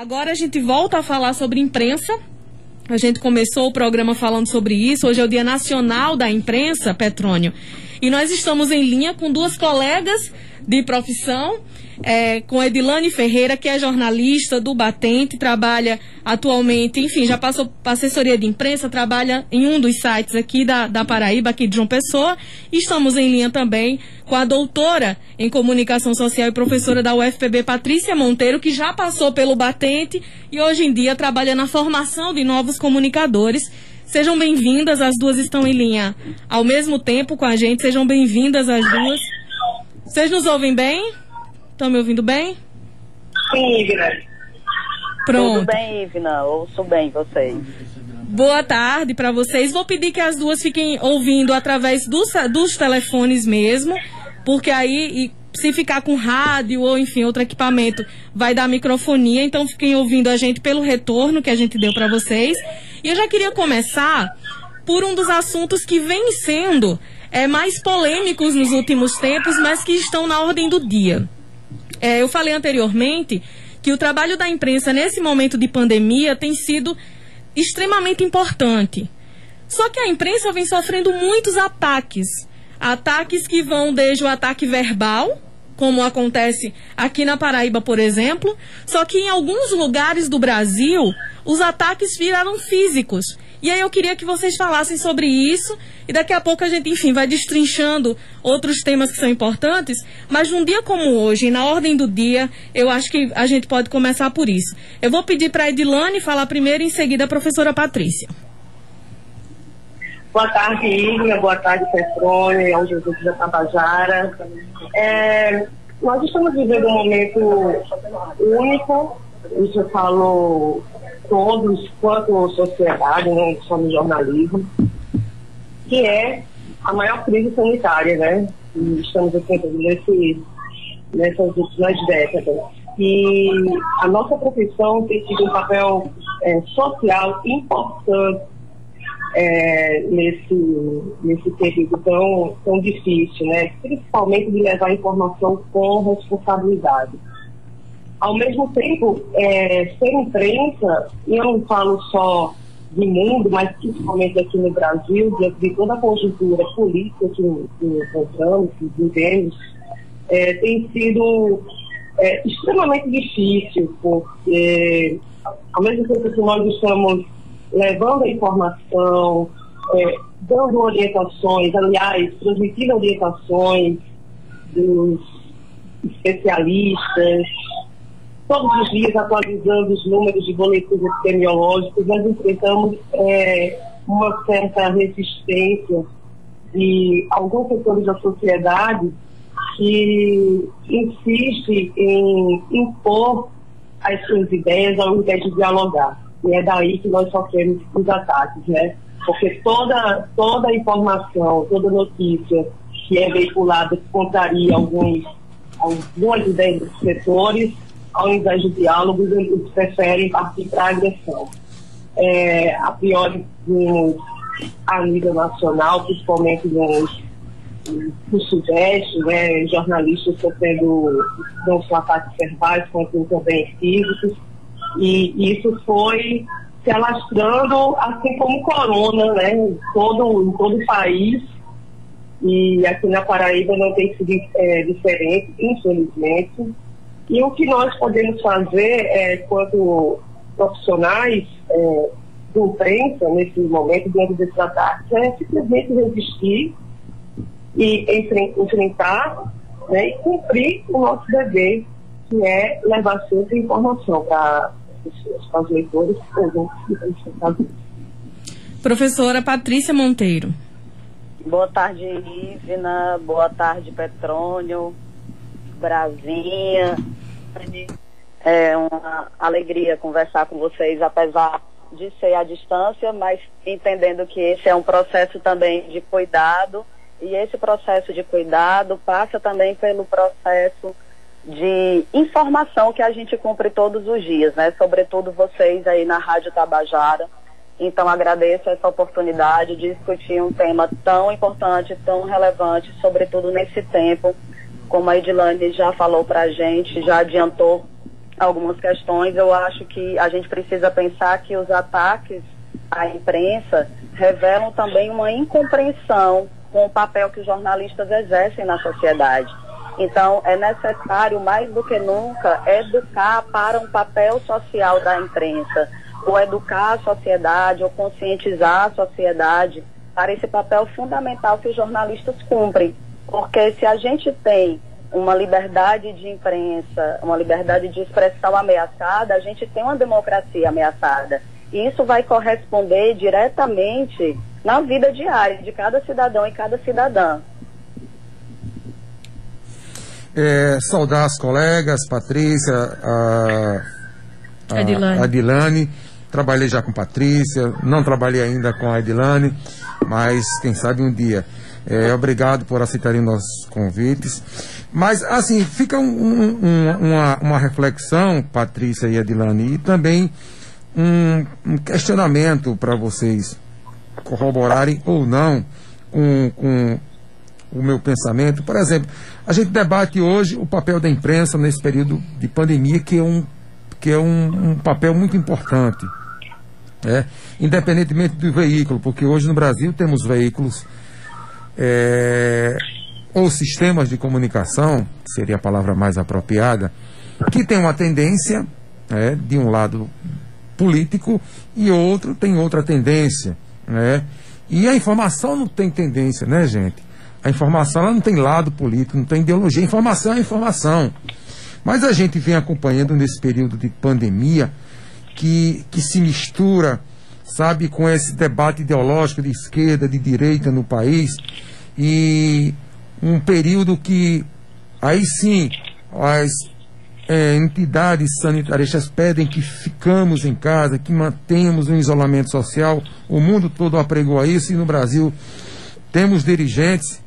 Agora a gente volta a falar sobre imprensa. A gente começou o programa falando sobre isso. Hoje é o Dia Nacional da Imprensa, Petrônio. E nós estamos em linha com duas colegas de profissão é, com Edilane Ferreira, que é jornalista do Batente, trabalha atualmente, enfim, já passou para assessoria de imprensa, trabalha em um dos sites aqui da, da Paraíba, aqui de João Pessoa. E estamos em linha também com a doutora em comunicação social e professora da UFPB, Patrícia Monteiro, que já passou pelo Batente e hoje em dia trabalha na formação de novos comunicadores. Sejam bem-vindas, as duas estão em linha ao mesmo tempo com a gente. Sejam bem-vindas as duas. Vocês nos ouvem bem? Estão me ouvindo bem? Sim, Ivna. Pronto. Tudo bem, Ivna? Ouço bem vocês. Boa tarde para vocês. Vou pedir que as duas fiquem ouvindo através dos, dos telefones mesmo, porque aí, se ficar com rádio ou enfim outro equipamento, vai dar microfonia. Então fiquem ouvindo a gente pelo retorno que a gente deu para vocês. E eu já queria começar por um dos assuntos que vem sendo é, mais polêmicos nos últimos tempos, mas que estão na ordem do dia. É, eu falei anteriormente que o trabalho da imprensa nesse momento de pandemia tem sido extremamente importante. Só que a imprensa vem sofrendo muitos ataques. Ataques que vão desde o ataque verbal, como acontece aqui na Paraíba, por exemplo, só que em alguns lugares do Brasil os ataques viraram físicos. E aí eu queria que vocês falassem sobre isso e daqui a pouco a gente, enfim, vai destrinchando outros temas que são importantes, mas num dia como hoje, na ordem do dia, eu acho que a gente pode começar por isso. Eu vou pedir para a Edilane falar primeiro e em seguida a professora Patrícia. Boa tarde, Igna. Boa tarde, Petrônio, ao Jesus da Tabajara. É, nós estamos vivendo um momento único, isso falou todos, quanto sociedade, não só no jornalismo, que é a maior crise sanitária, né? Estamos enfrentando nesse, nessas últimas décadas. E a nossa profissão tem tido um papel é, social importante é, nesse, nesse período tão, tão difícil, né? principalmente de levar informação com responsabilidade. Ao mesmo tempo, é, ser imprensa, e eu não falo só de mundo, mas principalmente aqui no Brasil, de toda a conjuntura política que, que encontramos, que vivemos, é, tem sido é, extremamente difícil, porque ao mesmo tempo que nós estamos levando a informação, é, dando orientações, aliás, transmitindo orientações dos especialistas, todos os dias atualizando os números de boletins epidemiológicos, nós enfrentamos é, uma certa resistência de alguns setores da sociedade que insiste em impor as suas ideias ao invés de dialogar. E é daí que nós sofremos os ataques, né? Porque toda, toda informação, toda notícia que é veiculada contraria alguns, algumas ideias dos setores, ao invés de diálogos, eles preferem partir para agressão. É, a priori, a nível nacional, principalmente nos, no Sudeste, né, jornalistas sofrendo não só ataques verbais, quanto também físicos, e isso foi se alastrando, assim como corona, né, em todo, em todo o país, e aqui na Paraíba não tem sido é, diferente, infelizmente. E o que nós podemos fazer, é, quanto profissionais é, de imprensa, nesse momento, diante desses ataques, é simplesmente resistir e enfrentar né, e cumprir o nosso dever, que é levar sempre informação para as pessoas, para os leitores, presentes Professora Patrícia Monteiro. Boa tarde, Ivna. Boa tarde, Petrônio. Brasinha. É uma alegria conversar com vocês, apesar de ser à distância, mas entendendo que esse é um processo também de cuidado e esse processo de cuidado passa também pelo processo de informação que a gente cumpre todos os dias, né? Sobretudo vocês aí na Rádio Tabajara. Então agradeço essa oportunidade de discutir um tema tão importante, tão relevante, sobretudo nesse tempo como a Edilane já falou para a gente, já adiantou algumas questões, eu acho que a gente precisa pensar que os ataques à imprensa revelam também uma incompreensão com o papel que os jornalistas exercem na sociedade. Então, é necessário, mais do que nunca, educar para um papel social da imprensa, ou educar a sociedade, ou conscientizar a sociedade para esse papel fundamental que os jornalistas cumprem. Porque se a gente tem uma liberdade de imprensa, uma liberdade de expressão ameaçada, a gente tem uma democracia ameaçada. E isso vai corresponder diretamente na vida diária de cada cidadão e cada cidadã. É, saudar as colegas, Patrícia, a, a Adilane. Adilane. Trabalhei já com Patrícia, não trabalhei ainda com a Edilane, mas quem sabe um dia. É, obrigado por aceitarem nossos convites. Mas, assim, fica um, um, uma, uma reflexão, Patrícia e Edilane, e também um, um questionamento para vocês corroborarem ou não com, com o meu pensamento. Por exemplo, a gente debate hoje o papel da imprensa nesse período de pandemia, que é um, que é um, um papel muito importante. É, independentemente do veículo, porque hoje no Brasil temos veículos é, ou sistemas de comunicação, seria a palavra mais apropriada, que tem uma tendência é, de um lado político e outro tem outra tendência. Né? E a informação não tem tendência, né, gente? A informação ela não tem lado político, não tem ideologia. Informação é informação. Mas a gente vem acompanhando nesse período de pandemia que, que se mistura, sabe, com esse debate ideológico de esquerda, de direita no país. E um período que aí sim as é, entidades sanitárias pedem que ficamos em casa, que mantenhamos um isolamento social. O mundo todo apregou a isso e no Brasil temos dirigentes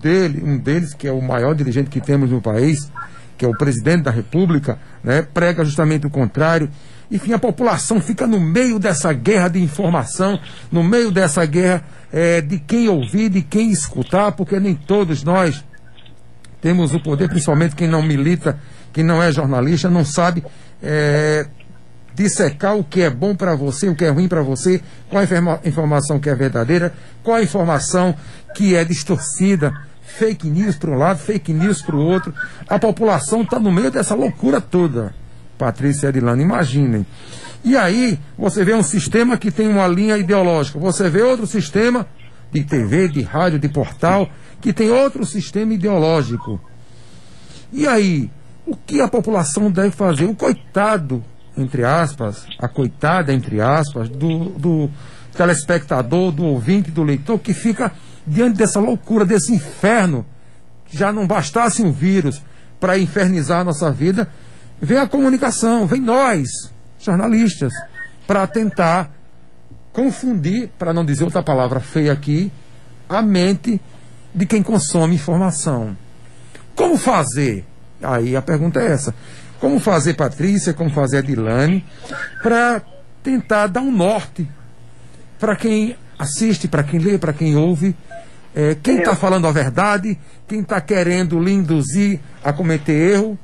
dele, um deles, que é o maior dirigente que temos no país, que é o presidente da República, né, prega justamente o contrário. Enfim, a população fica no meio dessa guerra de informação, no meio dessa guerra é, de quem ouvir, de quem escutar, porque nem todos nós temos o poder, principalmente quem não milita, quem não é jornalista, não sabe é, dissecar o que é bom para você, o que é ruim para você, qual a informação que é verdadeira, qual a informação que é distorcida, fake news para um lado, fake news para o outro. A população está no meio dessa loucura toda. Patrícia e imaginem. E aí, você vê um sistema que tem uma linha ideológica, você vê outro sistema de TV, de rádio, de portal, que tem outro sistema ideológico. E aí, o que a população deve fazer? O coitado entre aspas, a coitada, entre aspas, do, do telespectador, do ouvinte, do leitor, que fica diante dessa loucura, desse inferno, que já não bastasse um vírus para infernizar a nossa vida, vem a comunicação, vem nós, jornalistas, para tentar confundir, para não dizer outra palavra feia aqui, a mente de quem consome informação. Como fazer? Aí a pergunta é essa. Como fazer Patrícia, como fazer a Dilane, para tentar dar um norte para quem assiste, para quem lê, para quem ouve, é, quem está falando a verdade, quem está querendo lhe induzir a cometer erro.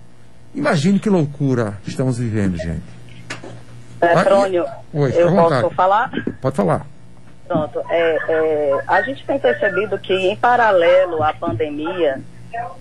Imagine que loucura estamos vivendo, gente. Petrônio, Oi, eu posso falar? Pode falar. Pronto. É, é, a gente tem percebido que, em paralelo à pandemia,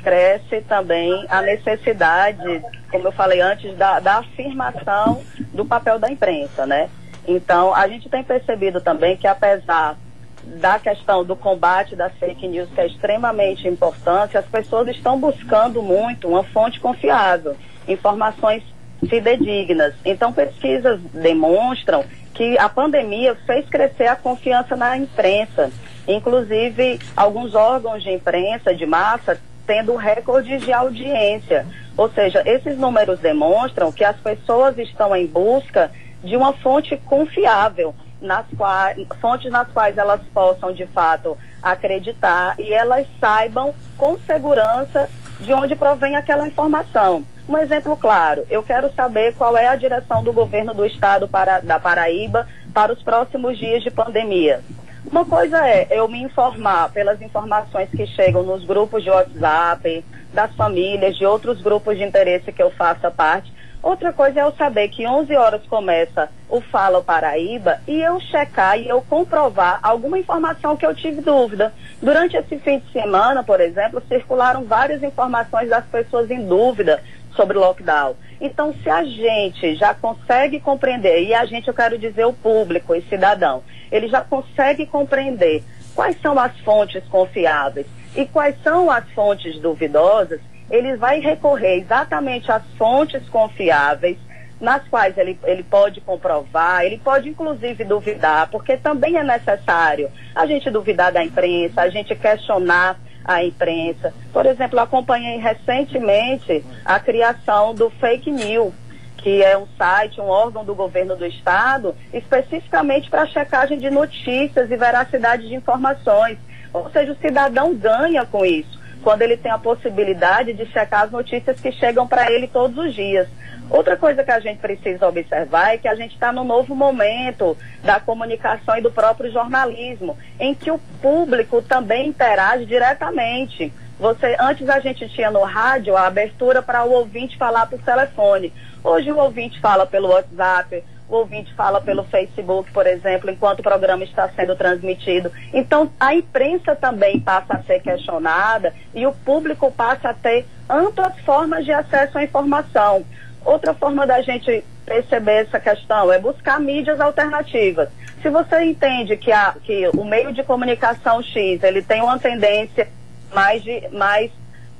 cresce também a necessidade, como eu falei antes, da, da afirmação do papel da imprensa, né? Então, a gente tem percebido também que apesar da questão do combate das fake news, que é extremamente importante, as pessoas estão buscando muito uma fonte confiável, informações fidedignas. Então, pesquisas demonstram que a pandemia fez crescer a confiança na imprensa. Inclusive, alguns órgãos de imprensa de massa tendo recordes de audiência. Ou seja, esses números demonstram que as pessoas estão em busca de uma fonte confiável, nas quais, fontes nas quais elas possam de fato acreditar e elas saibam com segurança de onde provém aquela informação. Um exemplo claro, eu quero saber qual é a direção do governo do estado para, da Paraíba para os próximos dias de pandemia. Uma coisa é eu me informar pelas informações que chegam nos grupos de WhatsApp, das famílias, de outros grupos de interesse que eu faça parte. Outra coisa é eu saber que 11 horas começa o Fala Paraíba e eu checar e eu comprovar alguma informação que eu tive dúvida. Durante esse fim de semana, por exemplo, circularam várias informações das pessoas em dúvida sobre lockdown. Então, se a gente já consegue compreender, e a gente, eu quero dizer o público e cidadão, ele já consegue compreender quais são as fontes confiáveis e quais são as fontes duvidosas, ele vai recorrer exatamente às fontes confiáveis, nas quais ele, ele pode comprovar, ele pode inclusive duvidar, porque também é necessário a gente duvidar da imprensa, a gente questionar a imprensa. Por exemplo, acompanhei recentemente a criação do fake news, que é um site, um órgão do governo do estado, especificamente para checagem de notícias e veracidade de informações. Ou seja, o cidadão ganha com isso quando ele tem a possibilidade de checar as notícias que chegam para ele todos os dias. Outra coisa que a gente precisa observar é que a gente está no novo momento da comunicação e do próprio jornalismo, em que o público também interage diretamente. Você, antes a gente tinha no rádio a abertura para o ouvinte falar por telefone. Hoje o ouvinte fala pelo WhatsApp, o ouvinte fala pelo Facebook, por exemplo, enquanto o programa está sendo transmitido. Então, a imprensa também passa a ser questionada e o público passa a ter amplas formas de acesso à informação. Outra forma da gente perceber essa questão é buscar mídias alternativas. Se você entende que, a, que o meio de comunicação X ele tem uma tendência mais, de, mais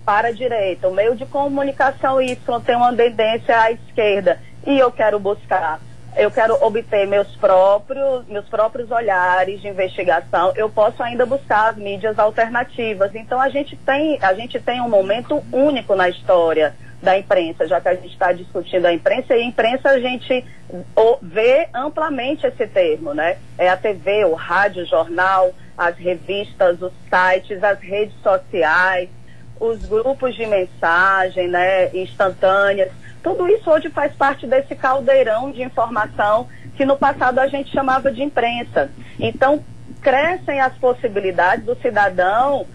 para a direita, o meio de comunicação Y tem uma tendência à esquerda, e eu quero buscar eu quero obter meus próprios, meus próprios olhares de investigação, eu posso ainda buscar as mídias alternativas. Então a gente tem, a gente tem um momento único na história da imprensa, já que a gente está discutindo a imprensa, e a imprensa a gente vê amplamente esse termo, né? É a TV, o rádio, o jornal, as revistas, os sites, as redes sociais, os grupos de mensagem, né, instantâneas. Tudo isso hoje faz parte desse caldeirão de informação que no passado a gente chamava de imprensa. Então, crescem as possibilidades do cidadão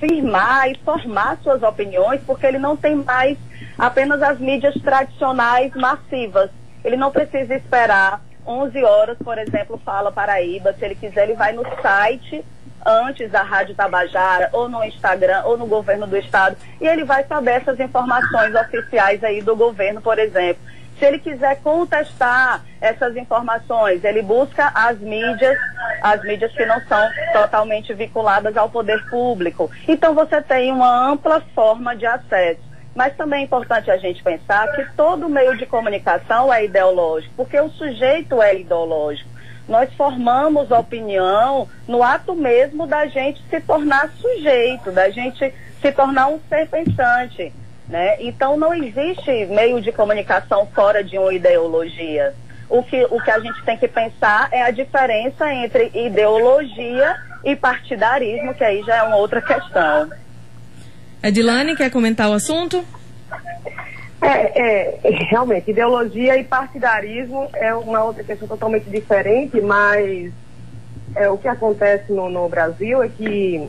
firmar e formar suas opiniões, porque ele não tem mais apenas as mídias tradicionais massivas. Ele não precisa esperar 11 horas, por exemplo, Fala Paraíba. Se ele quiser, ele vai no site antes da Rádio Tabajara, ou no Instagram, ou no governo do estado, e ele vai saber essas informações oficiais aí do governo, por exemplo. Se ele quiser contestar essas informações, ele busca as mídias, as mídias que não são totalmente vinculadas ao poder público. Então você tem uma ampla forma de acesso. Mas também é importante a gente pensar que todo meio de comunicação é ideológico, porque o sujeito é ideológico nós formamos opinião no ato mesmo da gente se tornar sujeito, da gente se tornar um ser pensante. Né? Então não existe meio de comunicação fora de uma ideologia. O que, o que a gente tem que pensar é a diferença entre ideologia e partidarismo, que aí já é uma outra questão. Edilane, quer comentar o assunto? É, é, realmente, ideologia e partidarismo é uma outra questão totalmente diferente, mas é, o que acontece no, no Brasil é que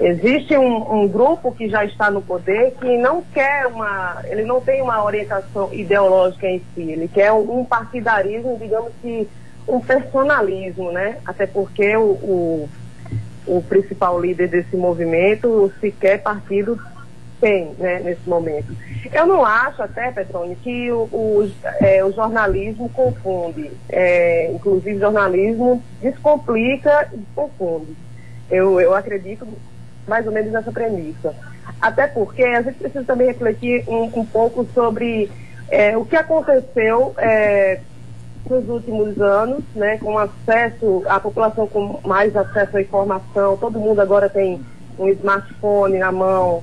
existe um, um, grupo que já está no poder que não quer uma, ele não tem uma orientação ideológica em si, ele quer um, um partidarismo, digamos que um personalismo, né? Até porque o, o, o principal líder desse movimento sequer partido tem né, nesse momento. Eu não acho até, Petrone, que o, o, é, o jornalismo confunde. É, inclusive, jornalismo descomplica e confunde. Eu, eu acredito mais ou menos nessa premissa. Até porque a gente precisa também refletir um, um pouco sobre é, o que aconteceu é, nos últimos anos, né, com acesso, a população com mais acesso à informação, todo mundo agora tem um smartphone na mão,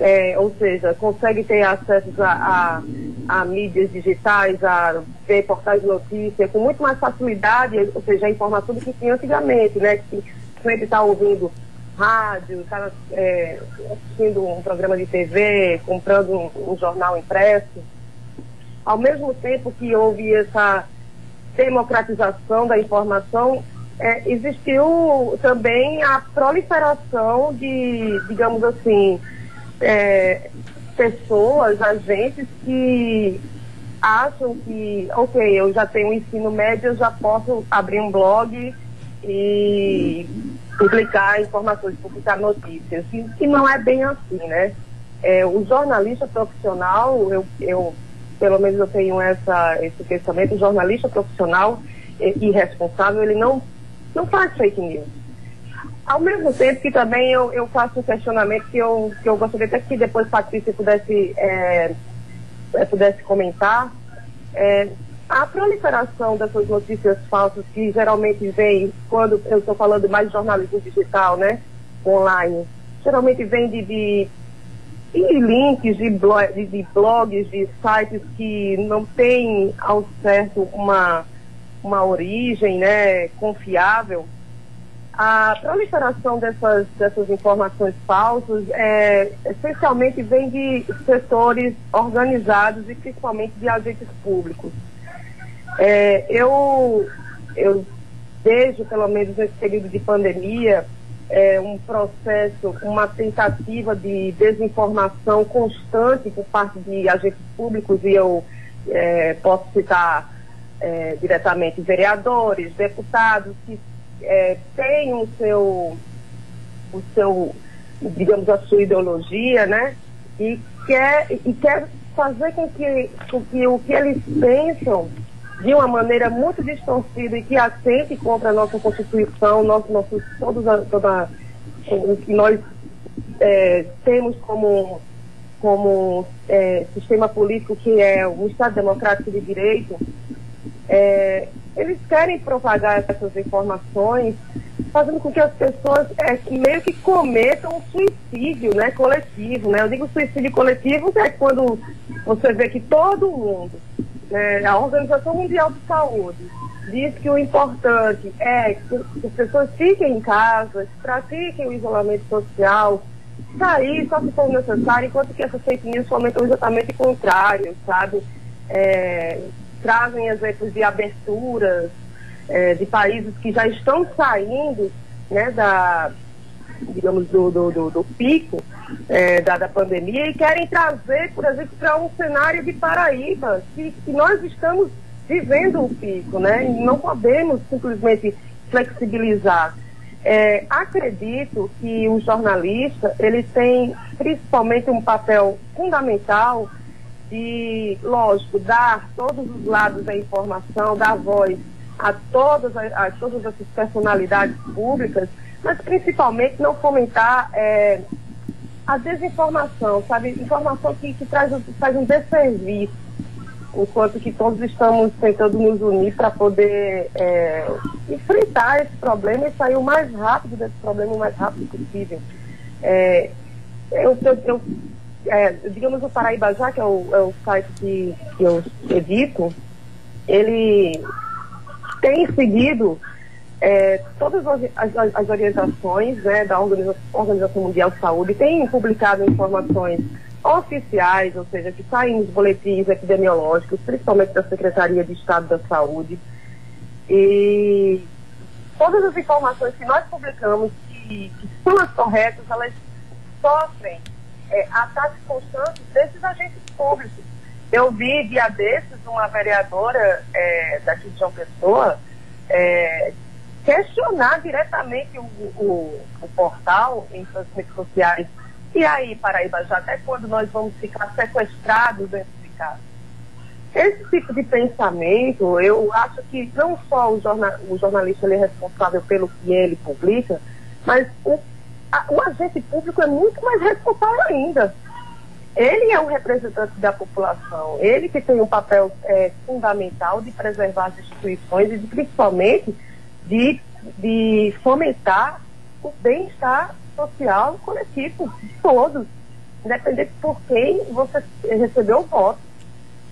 é, ou seja, consegue ter acesso a, a, a, mídias digitais, a ver portais de notícia com muito mais facilidade, ou seja, a informação do que tinha antigamente, né? Que sempre está ouvindo rádio, está é, assistindo um programa de TV, comprando um, um jornal impresso. Ao mesmo tempo que houve essa democratização da informação, é, existiu também a proliferação de, digamos assim, é, pessoas, agentes que acham que, ok, eu já tenho ensino médio, eu já posso abrir um blog e publicar informações, publicar notícias. E, que não é bem assim, né? É, o jornalista profissional, eu, eu, pelo menos eu tenho essa, esse pensamento, o jornalista profissional e, e responsável, ele não, não faz fake news. Ao mesmo tempo que também eu, eu faço um questionamento que eu, que eu gostaria até que depois Patrícia pudesse, é, pudesse comentar, é, a proliferação dessas notícias falsas que geralmente vem, quando eu estou falando mais de jornalismo digital, né, online, geralmente vem de, de, de links de, de, de, blogs, de sites que não têm ao certo uma, uma origem né, confiável. A proliferação dessas, dessas informações falsas é, essencialmente vem de setores organizados e principalmente de agentes públicos. É, eu, eu vejo, pelo menos nesse período de pandemia, é, um processo, uma tentativa de desinformação constante por parte de agentes públicos, e eu é, posso citar é, diretamente vereadores, deputados, que é, têm o seu, o seu, digamos, a sua ideologia, né? E quer, e quer fazer com que, com que o que eles pensam de uma maneira muito distorcida e que atente contra a nossa Constituição, nosso, nosso, toda, toda, o que nós é, temos como, como é, sistema político, que é o Estado Democrático de Direito, é, eles querem propagar essas informações, fazendo com que as pessoas é, meio que cometam um suicídio né, coletivo. Né? Eu digo suicídio coletivo é quando você vê que todo mundo né, a Organização Mundial de Saúde diz que o importante é que as pessoas fiquem em casa, pratiquem o isolamento social, sair só se for necessário, enquanto que essas fake news fomentam exatamente o contrário, sabe? É, trazem exemplos de aberturas é, de países que já estão saindo né, da, digamos, do, do, do, do pico é, da, da pandemia e querem trazer, por exemplo, para um cenário de Paraíba, que, que nós estamos vivendo o pico, né? E não podemos simplesmente flexibilizar. É, acredito que o jornalista ele tem principalmente um papel fundamental de, lógico, dar todos os lados da informação, dar voz a todas, a, todas essas personalidades públicas, mas principalmente não fomentar é, a desinformação, sabe? Informação que, que traz, faz um desserviço, enquanto que todos estamos tentando nos unir para poder é, enfrentar esse problema e sair o mais rápido desse problema, o mais rápido possível. É, eu, eu, eu é, digamos o Paraíba já, que é o, é o site que, que eu edito, ele tem seguido é, todas as, as, as, orientações né, da Organização, Organização Mundial de Saúde têm publicado informações oficiais, ou seja, que saem nos boletins epidemiológicos, principalmente da Secretaria de Estado da Saúde. E todas as informações que nós publicamos, que, que são as corretas, elas sofrem é, ataques constantes desses agentes públicos. Eu vi dia desses uma vereadora é, daqui de João Pessoa é, questionar diretamente o, o, o portal em suas redes sociais. E aí, Paraíba, já até quando nós vamos ficar sequestrados dentro de casa? Esse tipo de pensamento, eu acho que não só o, jornal, o jornalista é responsável pelo que ele publica, mas o, a, o agente público é muito mais responsável ainda. Ele é um representante da população, ele que tem um papel é, fundamental de preservar as instituições e de, principalmente de, de fomentar o bem-estar social coletivo de todos, independente por quem você recebeu o voto.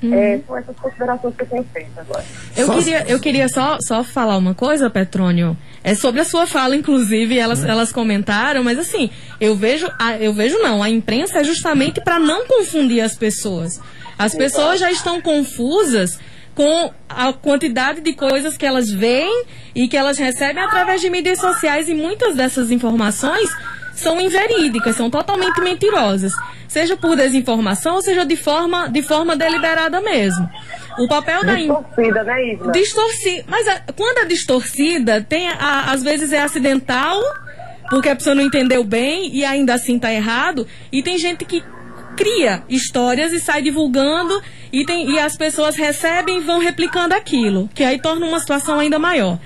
Uhum. É, essas considerações que eu tenho feito agora. Eu só... queria, eu queria só, só falar uma coisa, Petrônio. É sobre a sua fala, inclusive, elas, uhum. elas comentaram, mas assim, eu vejo, a, eu vejo não, a imprensa é justamente para não confundir as pessoas. As pessoas já estão confusas com a quantidade de coisas que elas veem e que elas recebem através de mídias sociais e muitas dessas informações são inverídicas, são totalmente mentirosas. seja por desinformação, ou seja de forma, de forma deliberada mesmo. O papel da distorcida, né, Isla? Distorcida. Mas a, quando a distorcida tem, a, às vezes é acidental, porque a pessoa não entendeu bem e ainda assim está errado, e tem gente que cria histórias e sai divulgando e, tem, e as pessoas recebem e vão replicando aquilo, que aí torna uma situação ainda maior.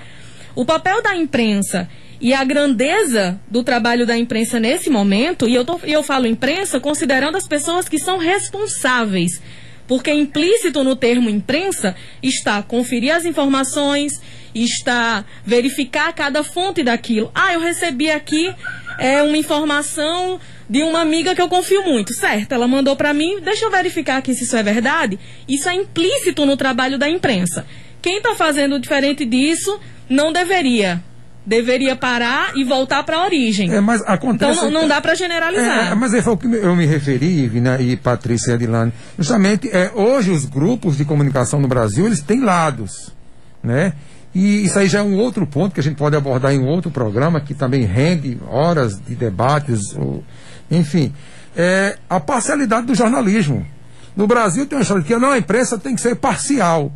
O papel da imprensa e a grandeza do trabalho da imprensa nesse momento, e eu, tô, eu falo imprensa considerando as pessoas que são responsáveis, porque implícito no termo imprensa está conferir as informações, está verificar cada fonte daquilo. Ah, eu recebi aqui é, uma informação de uma amiga que eu confio muito, certo? Ela mandou para mim, deixa eu verificar aqui se isso é verdade. Isso é implícito no trabalho da imprensa. Quem está fazendo diferente disso não deveria. Deveria parar e voltar para a origem. É, mas acontece. Então não, não dá para generalizar. É, mas é, foi o que eu me referi, Vina e Patrícia Adilane. Justamente, é, hoje os grupos de comunicação no Brasil, eles têm lados, né? E isso aí já é um outro ponto que a gente pode abordar em um outro programa, que também rende horas de debates. Ou, enfim, é a parcialidade do jornalismo. No Brasil tem uma história que não, a imprensa tem que ser parcial.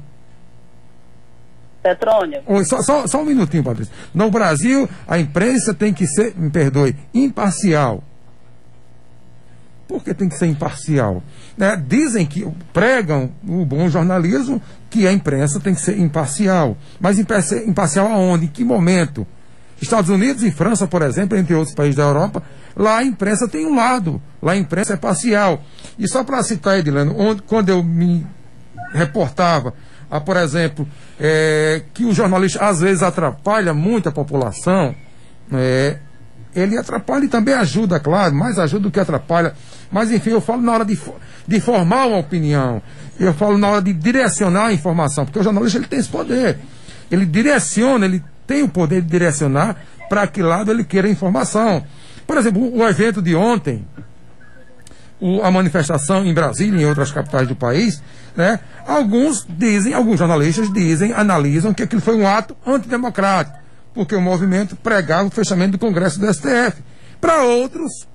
Petrônio. Oi, só, só, só um minutinho, Patrícia. No Brasil, a imprensa tem que ser, me perdoe, imparcial. Por que tem que ser imparcial? Né? Dizem que pregam o bom jornalismo que a imprensa tem que ser imparcial. Mas imparcial aonde? Em que momento? Estados Unidos e França, por exemplo, entre outros países da Europa, lá a imprensa tem um lado, lá a imprensa é parcial. E só para citar, Edilano, onde, quando eu me reportava, a, por exemplo, é, que o jornalista às vezes atrapalha muito a população, é, ele atrapalha e também ajuda, claro, mais ajuda do que atrapalha. Mas enfim, eu falo na hora de, de formar uma opinião, eu falo na hora de direcionar a informação, porque o jornalista ele tem esse poder. Ele direciona, ele tem o poder de direcionar para que lado ele queira a informação. Por exemplo, o, evento de ontem, o, a manifestação em Brasília e em outras capitais do país, né, alguns dizem, alguns jornalistas dizem, analisam que aquilo foi um ato antidemocrático, porque o movimento pregava o fechamento do Congresso do STF. Para outros,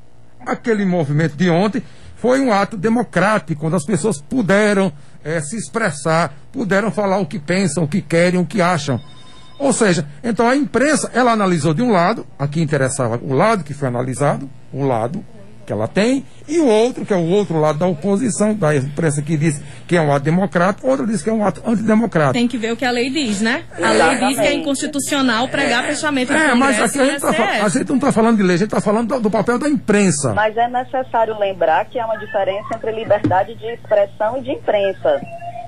aquele movimento de ontem foi um ato democrático, onde as pessoas puderam é, se expressar, puderam falar o que pensam, o que querem, o que acham. Ou seja, então a imprensa, ela analisou de um lado, aqui interessava o lado que foi analisado, o lado que ela tem, e o outro, que é o outro lado da oposição, da imprensa que diz que é um ato democrático, outro diz que é um ato antidemocrático. Tem que ver o que a lei diz, né? A lei diz que é inconstitucional pregar é, fechamento do É, mas aqui a gente, tá, a gente não está falando de lei, a gente está falando do, do, papel da imprensa. Mas é necessário lembrar que há uma diferença entre liberdade de expressão e de imprensa.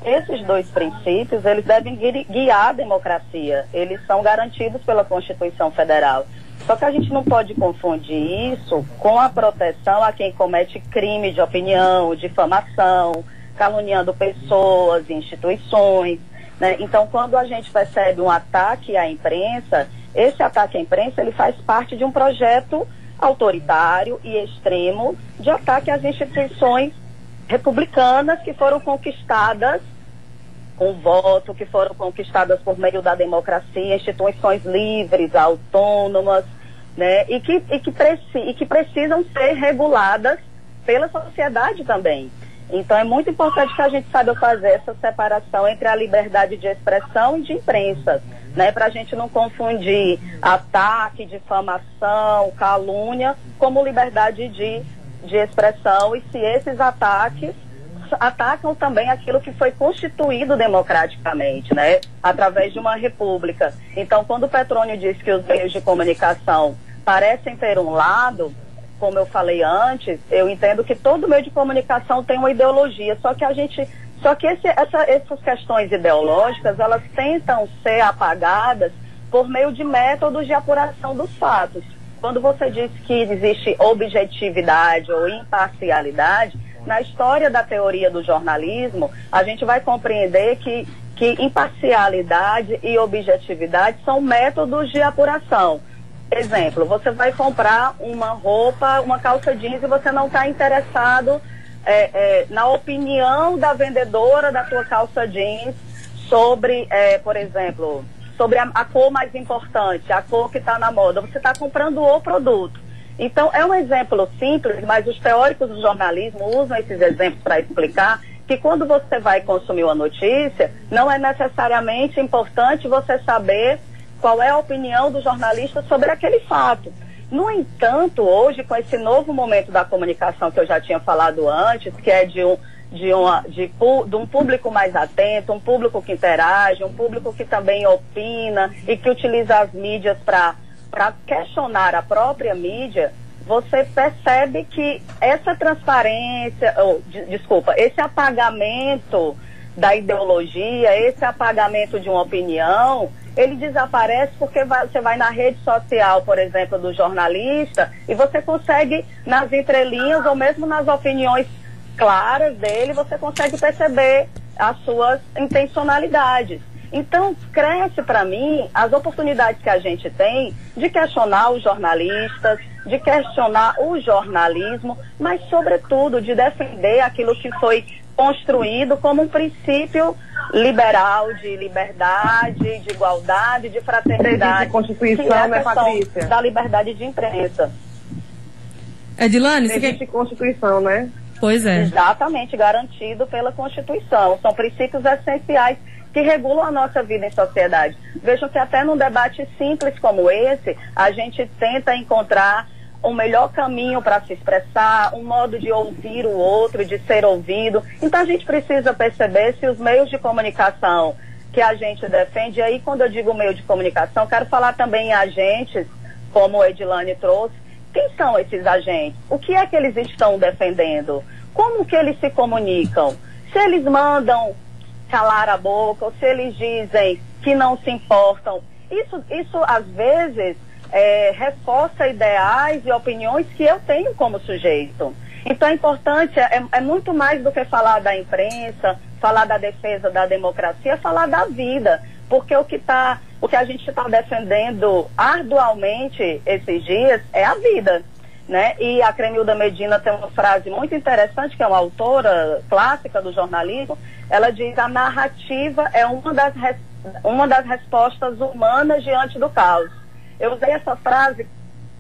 Esses dois princípios, eles devem guiar a democracia. Eles são garantidos pela Constituição Federal. Só que a gente não pode confundir isso com a proteção a quem comete crime de opinião, difamação, caluniando pessoas, instituições. Né? Então, quando a gente percebe um ataque à imprensa, esse ataque à imprensa ele faz parte de um projeto autoritário e extremo de ataque às instituições republicanas que foram conquistadas com voto, que foram conquistadas por meio da democracia, instituições livres, autônomas, né, e que, e que, preci, e que precisam ser reguladas pela sociedade também. Então é muito importante que a gente saiba fazer essa separação entre a liberdade de expressão e de imprensa, né, para a gente não confundir ataque, difamação, calúnia como liberdade de de expressão e se esses ataques atacam também aquilo que foi constituído democraticamente, né, através de uma república. Então, quando o Petrônio diz que os meios de comunicação parecem ter um lado, como eu falei antes, eu entendo que todo meio de comunicação tem uma ideologia, só que a gente, só que esse, essa, essas questões ideológicas, elas tentam ser apagadas por meio de métodos de apuração dos fatos. Quando você diz que existe objetividade ou imparcialidade, na história da teoria do jornalismo, a gente vai compreender que, que imparcialidade e objetividade são métodos de apuração. Exemplo, você vai comprar uma roupa, uma calça jeans e você não está interessado é, é, na opinião da vendedora da tua calça jeans sobre, é, por exemplo, sobre a, a cor mais importante, a cor que está na moda. Você está comprando o produto. Então, é um exemplo simples, mas os teóricos do jornalismo usam esses exemplos para explicar que quando você vai consumir uma notícia, não é necessariamente importante você saber qual é a opinião do jornalista sobre aquele fato. No entanto, hoje, com esse novo momento da comunicação que eu já tinha falado antes, que é de um, de, uma, de, de, um público mais atento, um público que interage, um público que também opina e que utiliza as mídias para questionar a própria mídia, você percebe que essa transparência, ou, de, desculpa, esse apagamento da ideologia, esse apagamento de uma opinião, ele desaparece porque vai, você vai na rede social, por exemplo, do jornalista, e você consegue, nas entrelinhas ou mesmo nas opiniões claras dele, você consegue perceber as suas intencionalidades. Então, cresce para mim as oportunidades que a gente tem de questionar os jornalistas, de questionar o jornalismo, mas, sobretudo, de defender aquilo que foi construído como um princípio liberal de liberdade, de igualdade, de fraternidade. De Constituição, é né, Patrícia? Da liberdade de imprensa. Edilane, Existe quer... Constituição, né? Pois é. Exatamente, garantido pela Constituição. São princípios essenciais que regulam a nossa vida em sociedade. Vejam que até num debate simples como esse, a gente tenta encontrar um melhor caminho para se expressar, um modo de ouvir o outro, de ser ouvido. Então a gente precisa perceber se os meios de comunicação que a gente defende, e aí quando eu digo meio de comunicação, quero falar também em agentes, como o Edilane trouxe, quem são esses agentes? O que é que eles estão defendendo? Como que eles se comunicam? Se eles mandam calar a boca, ou se eles dizem que não se importam. Isso, isso às vezes, é, reforça ideais e opiniões que eu tenho como sujeito. Então é importante, é, é muito mais do que falar da imprensa, falar da defesa da democracia, falar da vida. Porque o que, tá, o que a gente está defendendo arduamente esses dias é a vida. Né? E a Cremilda Medina tem uma frase muito interessante, que é uma autora clássica do jornalismo. Ela diz: a narrativa é uma das, uma das respostas humanas diante do caos. Eu usei essa frase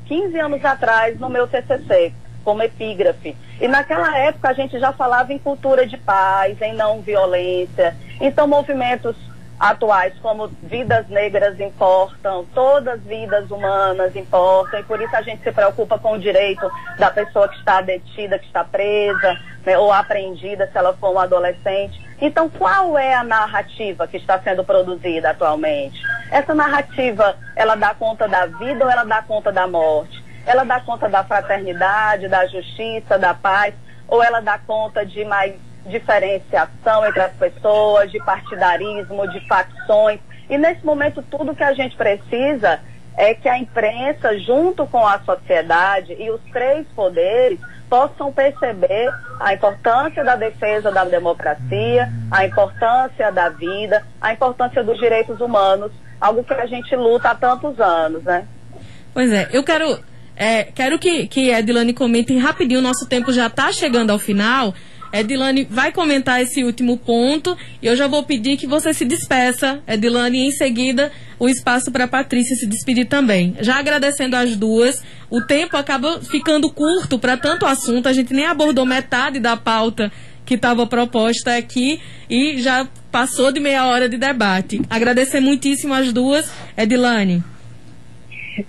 15 anos atrás no meu TCC, como epígrafe. E naquela época a gente já falava em cultura de paz, em não violência. Então, movimentos atuais como vidas negras importam, todas as vidas humanas importam, e por isso a gente se preocupa com o direito da pessoa que está detida, que está presa, né, ou apreendida, se ela for um adolescente. Então, qual é a narrativa que está sendo produzida atualmente? Essa narrativa, ela dá conta da vida ou ela dá conta da morte? Ela dá conta da fraternidade, da justiça, da paz, ou ela dá conta de mais diferenciação entre as pessoas, de partidarismo, de facções. E nesse momento, tudo que a gente precisa é que a imprensa, junto com a sociedade e os três poderes, possam perceber a importância da defesa da democracia, a importância da vida, a importância dos direitos humanos, algo que a gente luta há tantos anos, né? Pois é, eu quero, é, quero que, que Edilane comente rapidinho, nosso tempo já está chegando ao final. Edilane vai comentar esse último ponto e eu já vou pedir que você se despeça, Edilane, e em seguida o espaço para a Patrícia se despedir também. Já agradecendo as duas, o tempo acaba ficando curto para tanto assunto, a gente nem abordou metade da pauta que estava proposta aqui e já passou de meia hora de debate. Agradecer muitíssimo as duas, Edilane.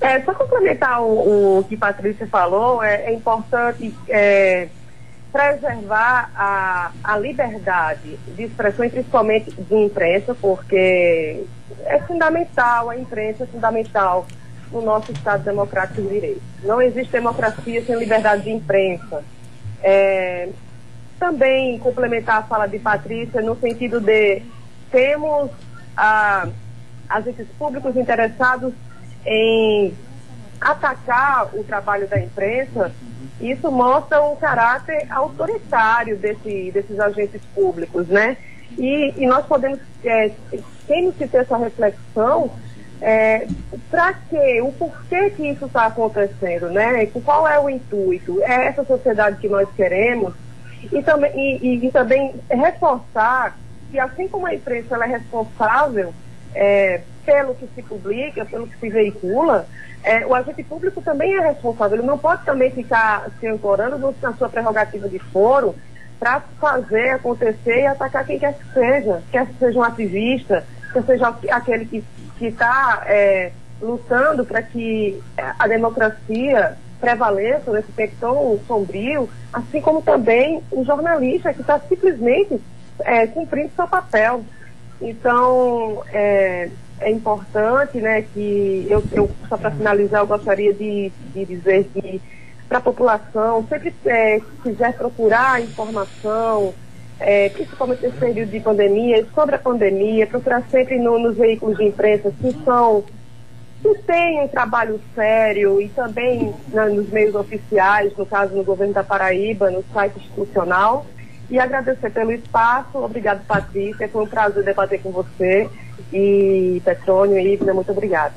É, só complementar o, o que Patrícia falou, é, é importante é, preservar a, a liberdade de expressão, principalmente de imprensa, porque é fundamental, a imprensa é fundamental no nosso Estado Democrático de Direito. Não existe democracia sem liberdade de imprensa. É, também complementar a fala de Patrícia no sentido de temos ah, agentes públicos interessados em atacar o trabalho da imprensa isso mostra o caráter autoritário desse, desses agentes públicos, né? E, e nós podemos, é, temos que ter essa reflexão é, para quê? O porquê que isso está acontecendo, né? Qual é o intuito? É essa sociedade que nós queremos? E também, e, e também reforçar que assim como a imprensa é responsável é, pelo que se publica, pelo que se veicula, é, o agente público também é responsável. Ele não pode também ficar se ancorando na sua prerrogativa de foro para fazer acontecer e atacar quem quer que seja, quer que seja um ativista, quer seja aquele que está é, lutando para que a democracia prevaleça nesse tempo tão sombrio, assim como também o jornalista que está simplesmente é, cumprindo seu papel. Então, é, é importante né, que, eu, eu só para finalizar, eu gostaria de, de dizer que para a população, sempre é, quiser procurar informação, é, principalmente nesse período de pandemia, sobre a pandemia, procurar sempre no, nos veículos de imprensa que são que têm um trabalho sério e também nos meios oficiais, no caso no governo da Paraíba, no site institucional. E agradecer pelo espaço. Obrigado, Patrícia. Foi um prazer debater com você. E Petrônio e Ivna, muito obrigada.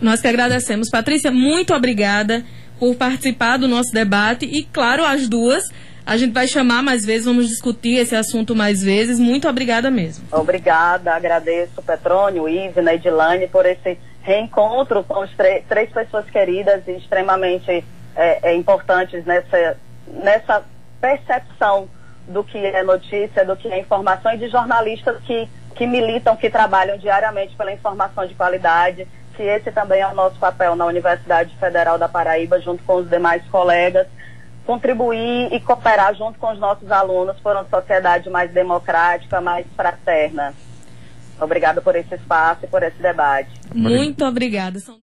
Nós que agradecemos. Patrícia, muito obrigada por participar do nosso debate e, claro, as duas. A gente vai chamar mais vezes, vamos discutir esse assunto mais vezes. Muito obrigada mesmo. Obrigada, agradeço Petrônio, Ivna e Edilane por esse reencontro com as três pessoas queridas e extremamente é, é, importantes nessa, nessa percepção do que é notícia, do que é informação e de jornalistas que, que militam, que trabalham diariamente pela informação de qualidade que esse também é o nosso papel na Universidade Federal da Paraíba, junto com os demais colegas, contribuir e cooperar junto com os nossos alunos por uma sociedade mais democrática, mais fraterna. Obrigada por esse espaço e por esse debate. Muito obrigada.